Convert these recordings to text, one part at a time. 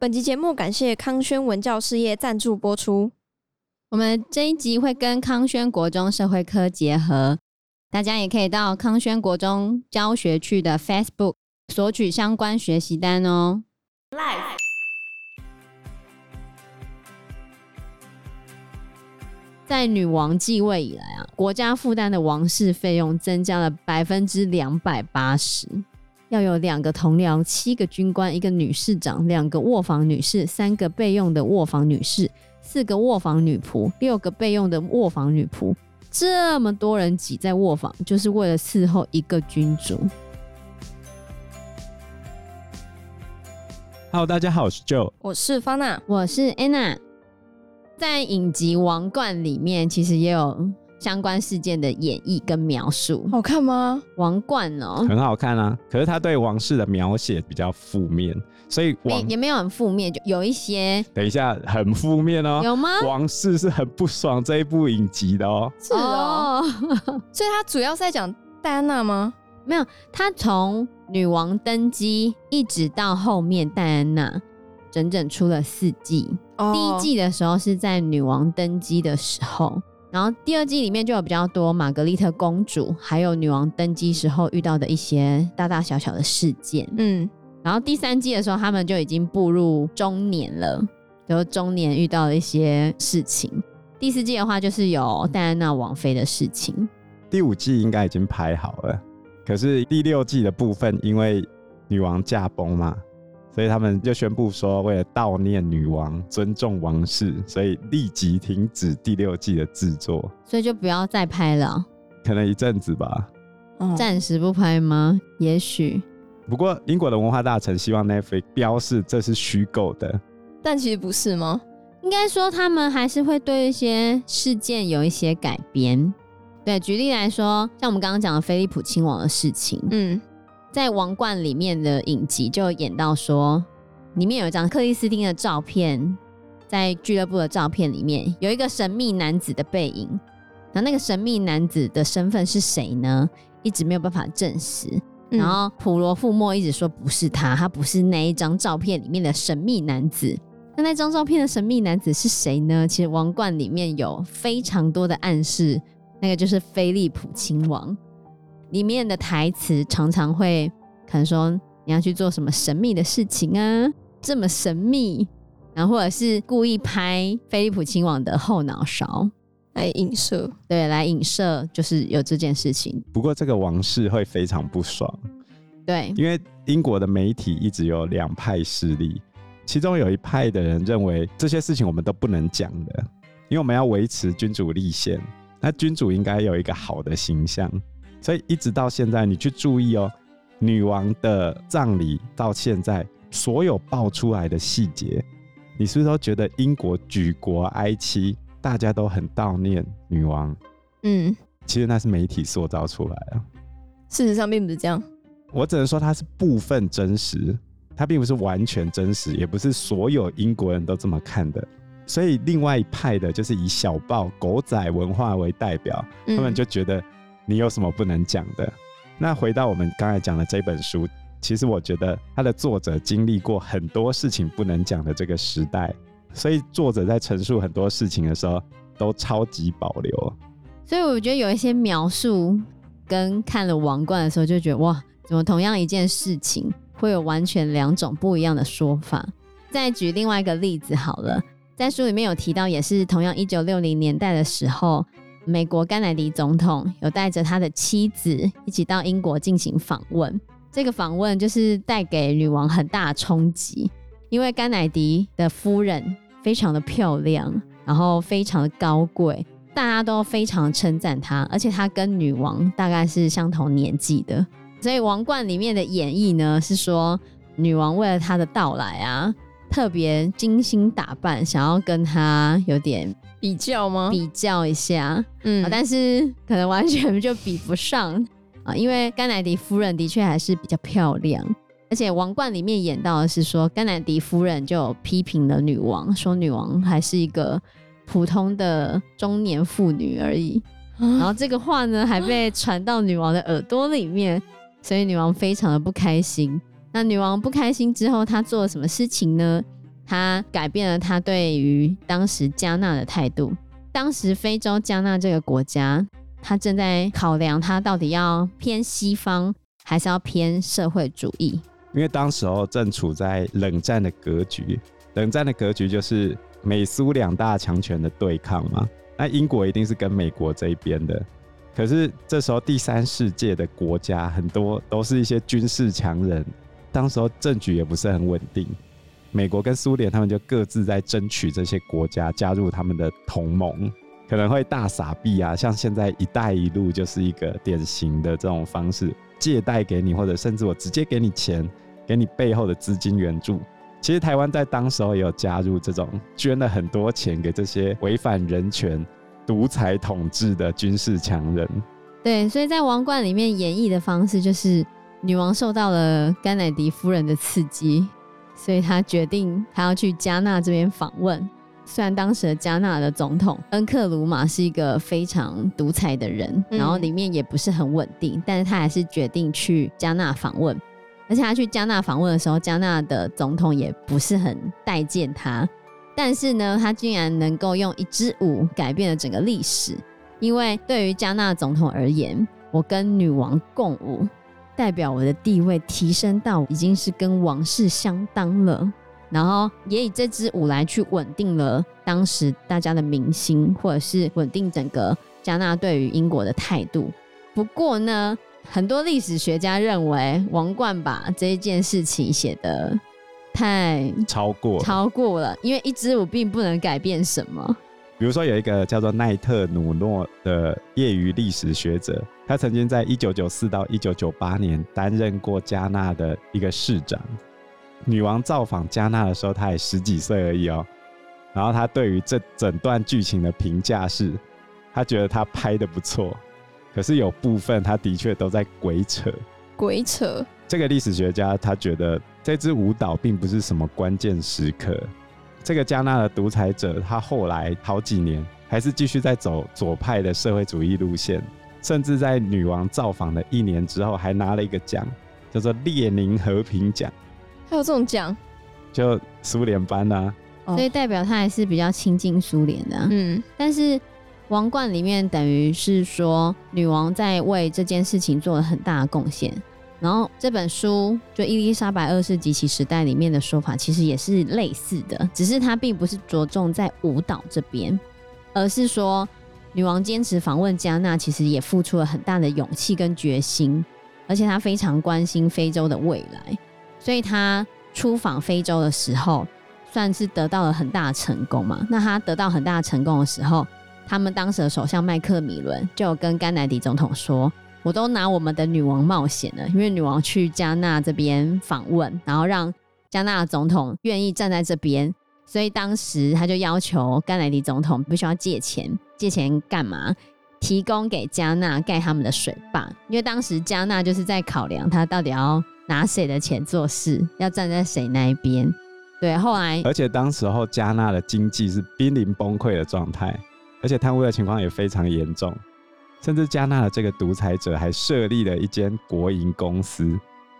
本集节目感谢康轩文教事业赞助播出。我们这一集会跟康轩国中社会科结合，大家也可以到康轩国中教学区的 Facebook 索取相关学习单哦。在女王继位以来啊，国家负担的王室费用增加了百分之两百八十，要有两个同僚、七个军官、一个女侍长、两个卧房女士、三个备用的卧房女士。四个卧房女仆，六个备用的卧房女仆，这么多人挤在卧房，就是为了伺候一个君主。Hello，大家好，我是 Joe，我是方娜，我是 Anna。在影集《王冠》里面，其实也有相关事件的演绎跟描述。好看吗？王冠哦，很好看啊。可是他对王室的描写比较负面。所以王也没有很负面，就有一些。等一下，很负面哦。有吗？王室是很不爽这一部影集的哦。是哦。所以他主要是在讲戴安娜吗？没有，他从女王登基一直到后面戴安娜，整整出了四季。哦。第一季的时候是在女王登基的时候，然后第二季里面就有比较多玛格丽特公主，还有女王登基时候遇到的一些大大小小的事件。嗯。然后第三季的时候，他们就已经步入中年了，就中年遇到了一些事情。第四季的话，就是有戴安娜王妃的事情。第五季应该已经拍好了，可是第六季的部分，因为女王驾崩嘛，所以他们就宣布说，为了悼念女王、尊重王室，所以立即停止第六季的制作。所以就不要再拍了，可能一阵子吧。暂时不拍吗？也许。不过，英国的文化大臣希望 Netflix 标示这是虚构的，但其实不是吗？应该说，他们还是会对一些事件有一些改编。对，举例来说，像我们刚刚讲的菲利普亲王的事情，嗯，在《王冠》里面的影集就演到说，里面有一张克里斯汀的照片，在俱乐部的照片里面有一个神秘男子的背影，那那个神秘男子的身份是谁呢？一直没有办法证实。然后普罗富莫一直说不是他，他不是那一张照片里面的神秘男子。那那张照片的神秘男子是谁呢？其实《王冠》里面有非常多的暗示，那个就是菲利普亲王。里面的台词常常会可能说你要去做什么神秘的事情啊，这么神秘，然后或者是故意拍菲利普亲王的后脑勺。来影射，对，来影射就是有这件事情。不过这个王室会非常不爽，对，因为英国的媒体一直有两派势力，其中有一派的人认为这些事情我们都不能讲的，因为我们要维持君主立宪，那君主应该有一个好的形象，所以一直到现在，你去注意哦，女王的葬礼到现在所有爆出来的细节，你是不是都觉得英国举国哀戚？大家都很悼念女王，嗯，其实那是媒体塑造出来的，事实上并不是这样。我只能说它是部分真实，它并不是完全真实，也不是所有英国人都这么看的。所以另外一派的就是以小报狗仔文化为代表，他们就觉得你有什么不能讲的。那回到我们刚才讲的这本书，其实我觉得它的作者经历过很多事情不能讲的这个时代。所以作者在陈述很多事情的时候，都超级保留。所以我觉得有一些描述，跟看了《王冠》的时候就觉得哇，怎么同样一件事情会有完全两种不一样的说法？再举另外一个例子好了，在书里面有提到，也是同样一九六零年代的时候，美国甘乃迪总统有带着他的妻子一起到英国进行访问。这个访问就是带给女王很大的冲击。因为甘乃迪的夫人非常的漂亮，然后非常的高贵，大家都非常称赞她，而且她跟女王大概是相同年纪的，所以《王冠》里面的演绎呢是说，女王为了她的到来啊，特别精心打扮，想要跟她有点比较吗？比较一下，嗯，但是可能完全就比不上 啊，因为甘乃迪夫人的确还是比较漂亮。而且《王冠》里面演到的是说，甘乃迪夫人就批评了女王，说女王还是一个普通的中年妇女而已。然后这个话呢，还被传到女王的耳朵里面，所以女王非常的不开心。那女王不开心之后，她做了什么事情呢？他改变了他对于当时加纳的态度。当时非洲加纳这个国家，他正在考量他到底要偏西方还是要偏社会主义。因为当时候正处在冷战的格局，冷战的格局就是美苏两大强权的对抗嘛。那英国一定是跟美国这一边的。可是这时候第三世界的国家很多都是一些军事强人，当时候政局也不是很稳定。美国跟苏联他们就各自在争取这些国家加入他们的同盟，可能会大傻币啊，像现在“一带一路”就是一个典型的这种方式，借贷给你，或者甚至我直接给你钱，给你背后的资金援助。其实台湾在当时候也有加入这种，捐了很多钱给这些违反人权、独裁统治的军事强人。对，所以在王冠里面演绎的方式，就是女王受到了甘乃迪夫人的刺激。所以他决定他要去加纳这边访问。虽然当时的加纳的总统恩克鲁马是一个非常独裁的人，嗯，然后里面也不是很稳定，但是他还是决定去加纳访问。而且他去加纳访问的时候，加纳的总统也不是很待见他。但是呢，他竟然能够用一支舞改变了整个历史。因为对于加纳总统而言，我跟女王共舞。代表我的地位提升到已经是跟王室相当了，然后也以这支舞来去稳定了当时大家的民心，或者是稳定整个加纳对于英国的态度。不过呢，很多历史学家认为王冠把这一件事情写的太超过超过了，因为一支舞并不能改变什么。比如说，有一个叫做奈特努诺的业余历史学者，他曾经在一九九四到一九九八年担任过加纳的一个市长。女王造访加纳的时候，他也十几岁而已哦。然后他对于这整段剧情的评价是，他觉得他拍的不错，可是有部分他的确都在鬼扯。鬼扯。这个历史学家他觉得这支舞蹈并不是什么关键时刻。这个加纳的独裁者，他后来好几年还是继续在走左派的社会主义路线，甚至在女王造访的一年之后，还拿了一个奖，叫做列宁和平奖。还有这种奖？就苏联班啊，所以代表他还是比较亲近苏联的。嗯，但是王冠里面等于是说，女王在为这件事情做了很大的贡献。然后这本书就《伊丽莎白二世及其时代》里面的说法，其实也是类似的，只是它并不是着重在舞蹈这边，而是说女王坚持访问加纳，其实也付出了很大的勇气跟决心，而且她非常关心非洲的未来，所以她出访非洲的时候，算是得到了很大的成功嘛。那她得到很大成功的时候，他们当时的首相麦克米伦就跟甘乃迪总统说。我都拿我们的女王冒险了，因为女王去加纳这边访问，然后让加纳总统愿意站在这边，所以当时他就要求甘乃迪总统必须要借钱，借钱干嘛？提供给加纳盖他们的水坝，因为当时加纳就是在考量他到底要拿谁的钱做事，要站在谁那一边。对，后来而且当时候加纳的经济是濒临崩溃的状态，而且贪污的情况也非常严重。甚至加纳的这个独裁者还设立了一间国营公司，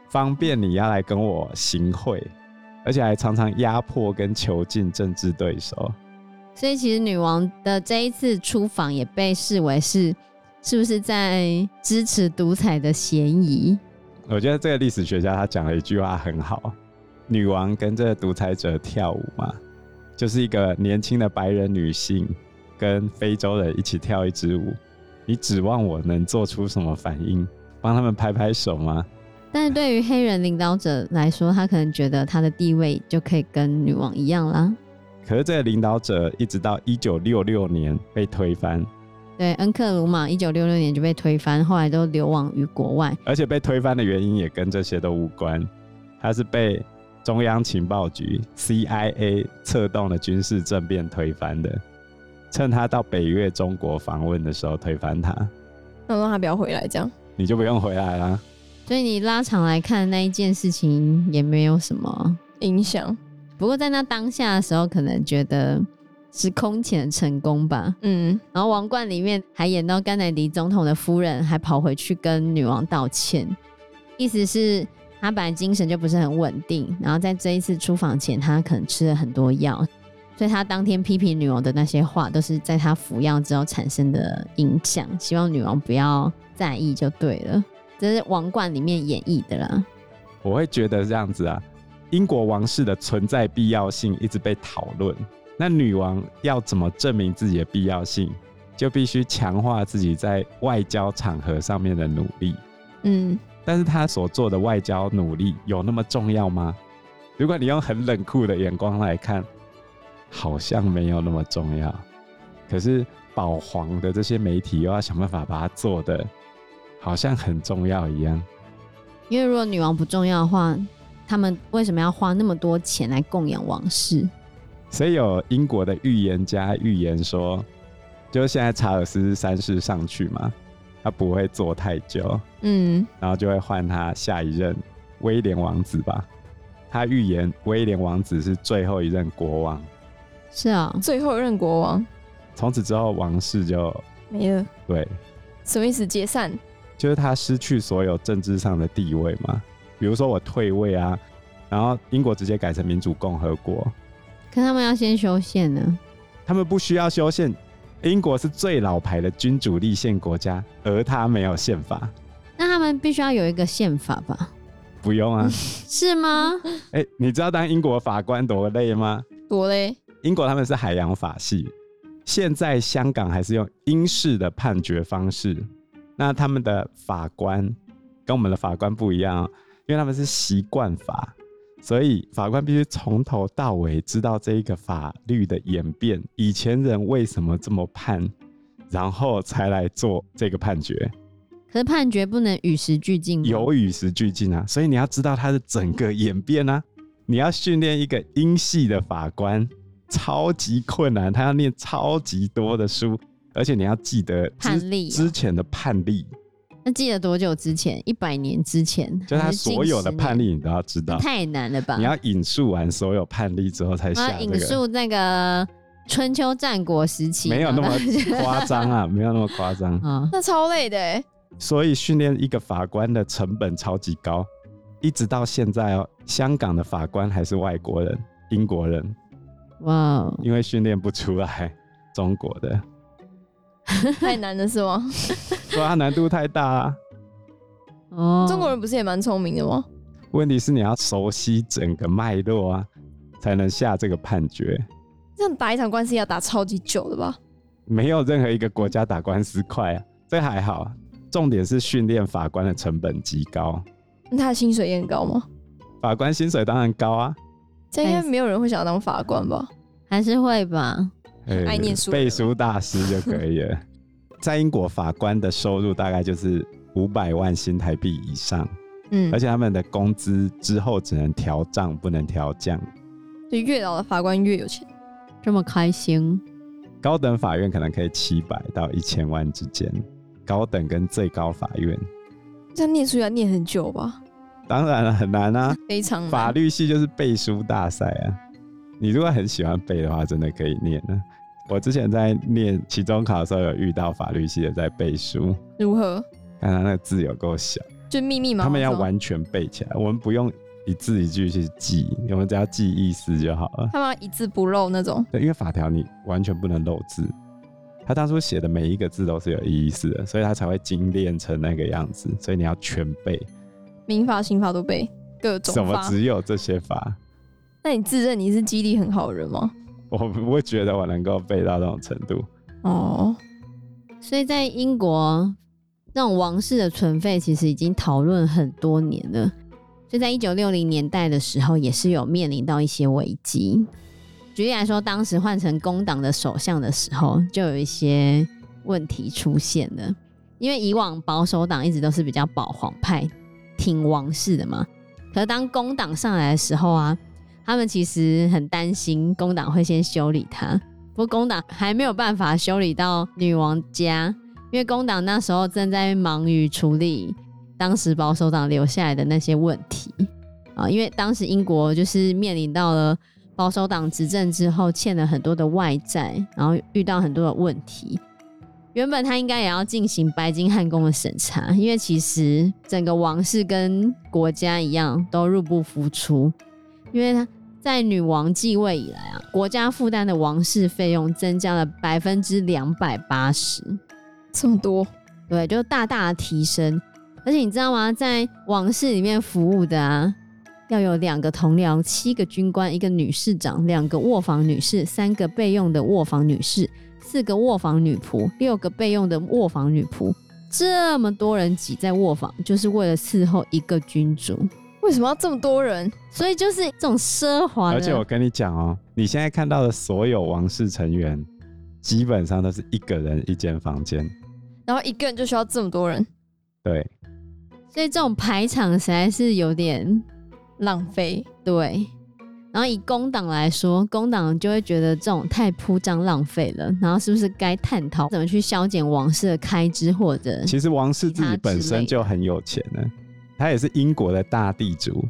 方便你要来跟我行贿，而且还常常压迫跟囚禁政治对手。所以，其实女王的这一次出访也被视为是，是不是在支持独裁的嫌疑？我觉得这个历史学家他讲了一句话很好：女王跟这个独裁者跳舞嘛，就是一个年轻的白人女性跟非洲人一起跳一支舞。你指望我能做出什么反应？帮他们拍拍手吗？但是对于黑人领导者来说，他可能觉得他的地位就可以跟女王一样啦。可是这个领导者一直到一九六六年被推翻。对，恩克鲁玛一九六六年就被推翻，后来都流亡于国外。而且被推翻的原因也跟这些都无关，他是被中央情报局 CIA 策动的军事政变推翻的。趁他到北越中国访问的时候推翻他，那让他不要回来，这样你就不用回来了。所以你拉长来看那一件事情也没有什么影响。不过在那当下的时候，可能觉得是空前成功吧。嗯，然后王冠里面还演到甘乃迪总统的夫人还跑回去跟女王道歉，意思是他本来精神就不是很稳定，然后在这一次出访前，他可能吃了很多药，所以他当天批评女王的那些话，都是在他服药之后产生的影响。希望女王不要在意就对了，这是王冠里面演绎的啦。我会觉得这样子啊，英国王室的存在必要性一直被讨论。那女王要怎么证明自己的必要性，就必须强化自己在外交场合上面的努力。嗯，但是她所做的外交努力有那么重要吗？如果你用很冷酷的眼光来看，好像没有那么重要。可是保皇的这些媒体又要想办法把它做的好像很重要一样。因为如果女王不重要的话，他们为什么要花那么多钱来供养王室？所以有英国的预言家预言说，就是现在查尔斯三世上去嘛，他不会做太久，嗯，然后就会换他下一任威廉王子吧。他预言威廉王子是最后一任国王，是啊，最后一任国王，从此之后王室就没了。对，什么意思？解散？就是他失去所有政治上的地位嘛。比如说我退位啊，然后英国直接改成民主共和国。可他们要先修宪呢？他们不需要修宪。英国是最老牌的君主立宪国家，而他没有宪法。那他们必须要有一个宪法吧？不用啊。是吗？哎、欸，你知道当英国法官多累吗？多累。英国他们是海洋法系，现在香港还是用英式的判决方式。那他们的法官跟我们的法官不一样，因为他们是习惯法。所以法官必须从头到尾知道这一个法律的演变，以前人为什么这么判，然后才来做这个判决。可是判决不能与时俱进吗？有与时俱进啊，所以你要知道它的整个演变啊。你要训练一个英系的法官，超级困难，他要念超级多的书，而且你要记得判例、啊、之前的判例。那记得多久之前？一百年之前？就他所有的判例，你都要知道。太难了吧？你要引述完所有判例之后才下、这个。引述那个春秋战国时期，没有那么夸张啊，没有那么夸张啊，那超累的哎。所以训练一个法官的成本超级高，一直到现在哦，香港的法官还是外国人，英国人。哇 Wow，因为训练不出来中国的。太难了是吗？说它难度太大啊！哦，中国人不是也蛮聪明的吗？问题是你要熟悉整个脉络啊，才能下这个判决。这样打一场官司要打超级久的吧？没有任何一个国家打官司快啊，这还好。重点是训练法官的成本极高。那他的薪水也很高吗？法官薪水当然高啊。这应该没有人会想要当法官吧？还是会吧？爱念书，背书大师就可以了。在英国，法官的收入大概就是五百万新台币以上，嗯，而且他们的工资之后只能调涨，不能调降。就越老的法官越有钱，这么开心。高等法院可能可以七百到一千万之间，高等跟最高法院。这样念书要念很久吧？当然了，很难啊，非常难。法律系就是背书大赛啊，你如果很喜欢背的话，真的可以念啊。我之前在念期中考的时候，有遇到法律系的在背书，如何？看他那个字有够小，就密密麻麻。他们要完全背起来，我们不用一字一句去记，我们只要记意思就好了。他们要一字不漏那种。对，因为法条你完全不能漏字，他当初写的每一个字都是有意思的，所以他才会精炼成那个样子。所以你要全背，民法、刑法都背，各种。怎么只有这些法？那你自认你是记忆力很好的人吗？我不会觉得我能够背到这种程度哦，所以在英国，那种王室的存废其实已经讨论很多年了。所以在一九六零年代的时候，也是有面临到一些危机。举例来说，当时换成工党的首相的时候，就有一些问题出现了。因为以往保守党一直都是比较保皇派，挺王室的嘛。可是当工党上来的时候啊。他们其实很担心工党会先修理他，不过工党还没有办法修理到女王家，因为工党那时候正在忙于处理当时保守党留下来的那些问题啊，因为当时英国就是面临到了保守党执政之后欠了很多的外债，然后遇到很多的问题，原本他应该也要进行白金汉宫的审查，因为其实整个王室跟国家一样都入不敷出，因为他在女王继位以来啊，国家负担的王室费用增加了百分之两百八十，这么多，对，就大大的提升。而且你知道吗？在王室里面服务的啊，要有两个同僚、七个军官、一个女侍长、两个卧房女士、三个备用的卧房女士。四个卧房女仆，六个备用的卧房女仆，这么多人挤在卧房，就是为了伺候一个君主。为什么要这么多人？所以就是这种奢华。而且我跟你讲哦，你现在看到的所有王室成员，基本上都是一个人一间房间，然后一个人就需要这么多人。对，所以这种排场实在是有点浪费。对。然后以工党来说，工党就会觉得这种太铺张浪费了。然后是不是该探讨怎么去削减王室的开支，或者其实王室自己本身就很有钱呢，他也是英国的大地主。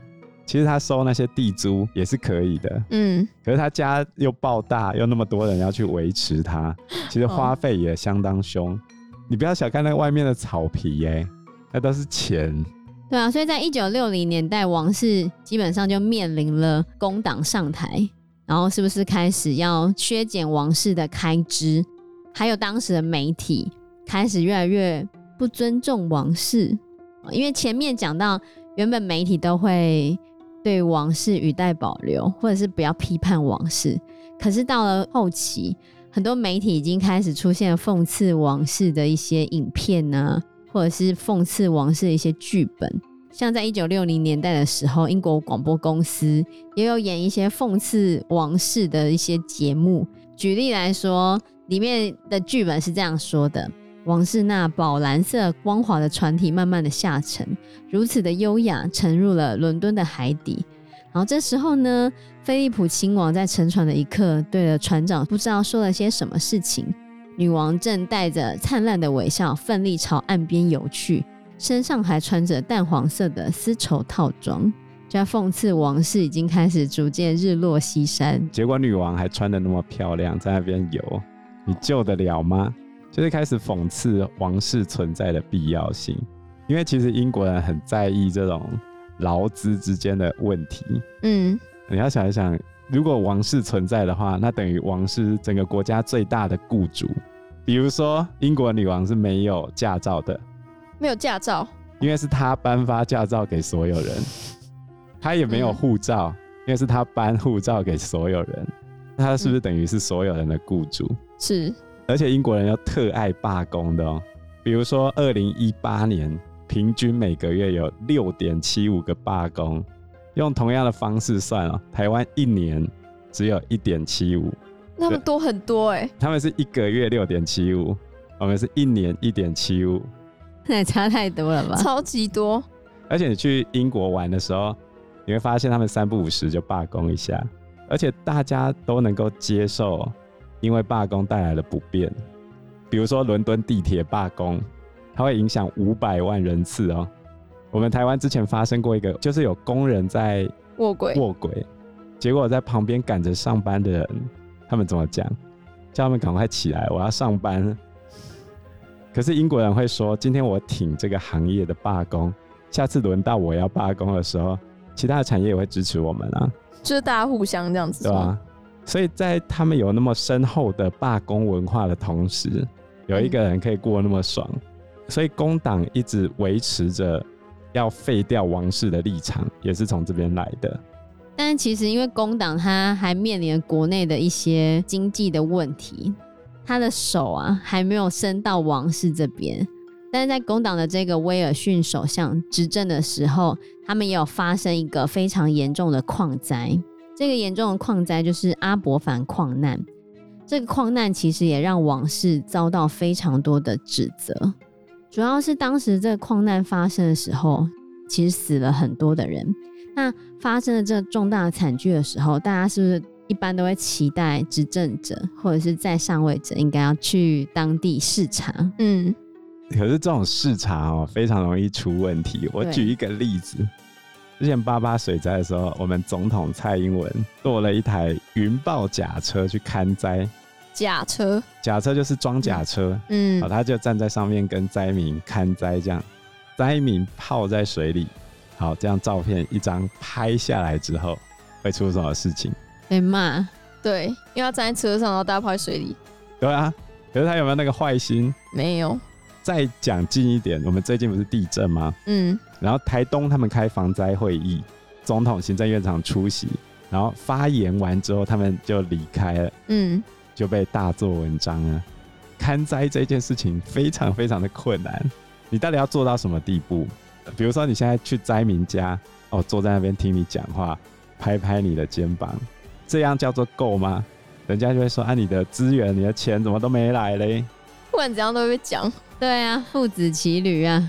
其实他收那些地租也是可以的，嗯。可是他家又爆大，又那么多人要去维持他，其实花费也相当凶。哦。你不要小看那外面的草皮耶，那都是钱。对啊，所以在一九六零年代，王室基本上就面临了工党上台，然后是不是开始要削减王室的开支？还有当时的媒体开始越来越不尊重王室，因为前面讲到，原本媒体都会对王室语带保留，或者是不要批判王室，可是到了后期，很多媒体已经开始出现讽刺王室的一些影片呢、或者是讽刺王室的一些剧本，像在一九六零年代的时候，英国广播公司也有演一些讽刺王室的一些节目。举例来说，里面的剧本是这样说的：王室那宝蓝色光滑的船体慢慢的下沉，如此的优雅，沉入了伦敦的海底。然后这时候呢，菲利普亲王在沉船的一刻，对了船长不知道说了些什么事情。女王正带着灿烂的微笑，奋力朝岸边游去，身上还穿着淡黄色的丝绸套装，就在讽刺王室已经开始逐渐日落西山。结果女王还穿的那么漂亮，在那边游，你救得了吗？就是开始讽刺王室存在的必要性，因为其实英国人很在意这种劳资之间的问题。嗯，你要想一想。如果王室存在的话，那等于王室整个国家最大的雇主。比如说，英国女王是没有驾照的，没有驾照，因为是她颁发驾照给所有人。她也没有护照，嗯，因为是她颁护照给所有人。她是不是等于是所有人的雇主？是。而且英国人要特爱罢工的哦。比如说，二零一八年平均每个月有六点七五个罢工。用同样的方式算哦，台湾一年只有一点七五，那么多很多哎。他们是一个月六点七五，我们是一年一点七五，那也差太多了吧？超级多。而且你去英国玩的时候，你会发现他们三不五时就罢工一下，而且大家都能够接受，因为罢工带来的不便。比如说伦敦地铁罢工，它会影响五百万人次哦。我们台湾之前发生过一个，就是有工人在卧轨，卧轨，结果在旁边赶着上班的人，他们怎么讲？叫他们赶快起来，我要上班。可是英国人会说，今天我挺这个行业的罢工，下次轮到我要罢工的时候，其他的产业也会支持我们啊，就是大家互相这样子，对吧？所以在他们有那么深厚的罢工文化的同时，有一个人可以过那么爽，嗯、所以工党一直维持着。要废掉王室的立场也是从这边来的，但其实因为工党他还面临国内的一些经济的问题，他的手啊还没有伸到王室这边。但是在工党的这个威尔逊首相执政的时候，他们也有发生一个非常严重的矿灾。这个严重的矿灾就是阿伯凡矿难。这个矿难其实也让王室遭到非常多的指责。主要是当时这个矿难发生的时候，其实死了很多的人。那发生了这重大的惨剧的时候，大家是不是一般都会期待执政者或者是在上位者应该要去当地视察？嗯，可是这种视察哦，非常容易出问题。我举一个例子，之前八八水灾的时候，我们总统蔡英文坐了一台云豹甲车去看灾，甲车，假车就是装甲车，嗯，好，他就站在上面跟灾民看灾，这样灾民泡在水里，好，这样照片一张拍下来之后，会出什么事情？被骂，对，因为他站在车上，然后大家泡在水里，对啊，可是他有没有那个坏心？没有。再讲近一点，我们最近不是地震吗？嗯，然后台东他们开防灾会议，总统、行政院长出席，然后发言完之后，他们就离开了。嗯，就被大做文章啊。看灾这件事情非常非常的困难，你到底要做到什么地步？比如说你现在去灾民家，哦，坐在那边听你讲话，拍拍你的肩膀，这样叫做够吗？人家就会说啊，你的资源、你的钱怎么都没来嘞？不管怎样都会被讲。对啊，父子骑驴啊！